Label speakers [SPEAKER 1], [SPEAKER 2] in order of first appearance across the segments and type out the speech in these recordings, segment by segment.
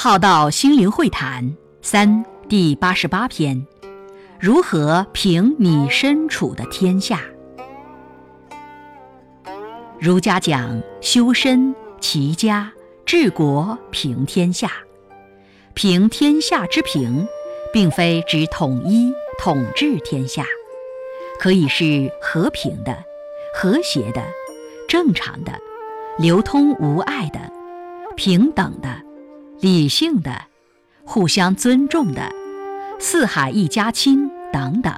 [SPEAKER 1] 浩道心灵会谈三第八十八篇：如何平你身处的天下？儒家讲修身、齐家、治国、平天下。平天下之平，并非指统一、统治天下，可以是和平的、和谐的、正常的、流通无碍的、平等的。理性的、互相尊重的、四海一家亲等等，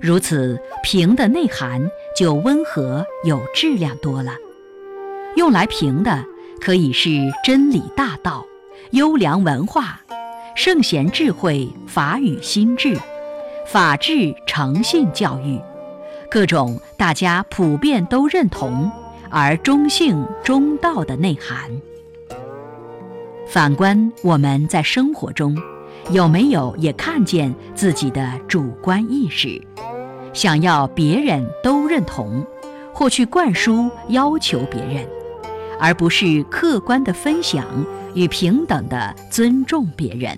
[SPEAKER 1] 如此平的内涵就温和有质量多了。用来平的可以是真理大道、优良文化、圣贤智慧、法语心智、法治诚信教育，各种大家普遍都认同而中性中道的内涵。反观我们在生活中，有没有也看见自己的主观意识，想要别人都认同，或去灌输要求别人，而不是客观的分享与平等的尊重别人？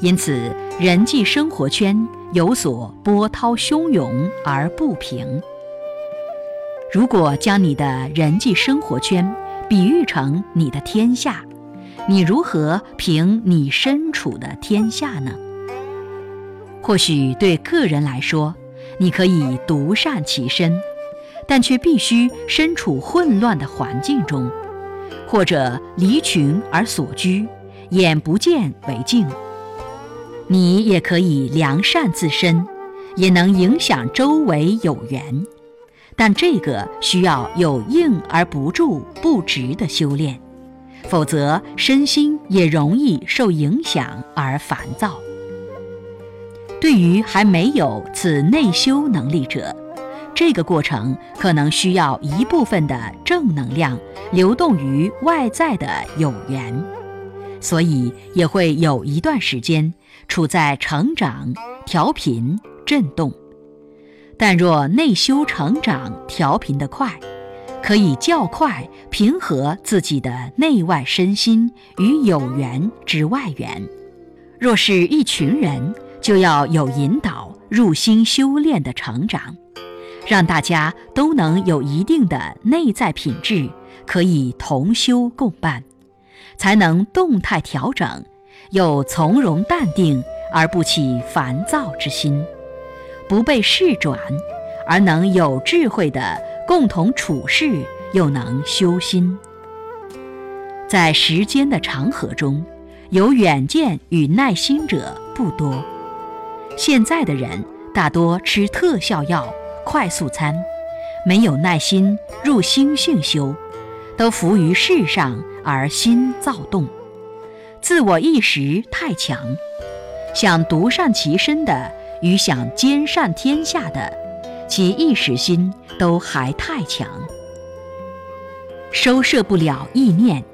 [SPEAKER 1] 因此，人际生活圈有所波涛汹涌而不平。如果将你的人际生活圈比喻成你的天下，你如何评你身处的天下呢？或许对个人来说，你可以独善其身，但却必须身处混乱的环境中，或者离群而所居，眼不见为净。你也可以良善自身，也能影响周围有缘，但这个需要有硬而不住、不直的修炼。否则，身心也容易受影响而烦躁。对于还没有此内修能力者，这个过程可能需要一部分的正能量流动于外在的有缘，所以也会有一段时间处在成长、调频、震动。但若内修成长、调频的快，可以较快平和自己的内外身心与有缘之外缘。若是一群人，就要有引导入心修炼的成长，让大家都能有一定的内在品质，可以同修共伴，才能动态调整，有从容淡定而不起烦躁之心，不被事转，而能有智慧的。共同处事又能修心，在时间的长河中，有远见与耐心者不多。现在的人大多吃特效药、快速餐，没有耐心入心性修，都浮于世上而心躁动，自我意识太强，想独善其身的与想兼善天下的。其意识心都还太强，收摄不了意念，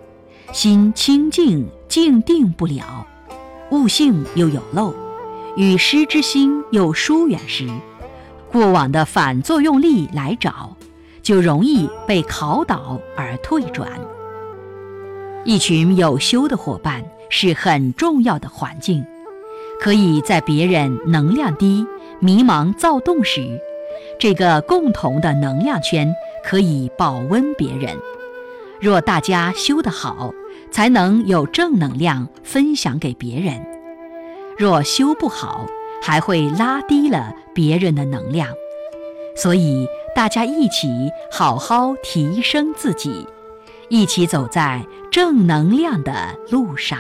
[SPEAKER 1] 心清净静定不了，悟性又有漏，与师之心又疏远时，过往的反作用力来找，就容易被考倒而退转。一群有修的伙伴是很重要的环境，可以在别人能量低、迷茫躁动时。这个共同的能量圈可以保温别人。若大家修得好，才能有正能量分享给别人；若修不好，还会拉低了别人的能量。所以，大家一起好好提升自己，一起走在正能量的路上。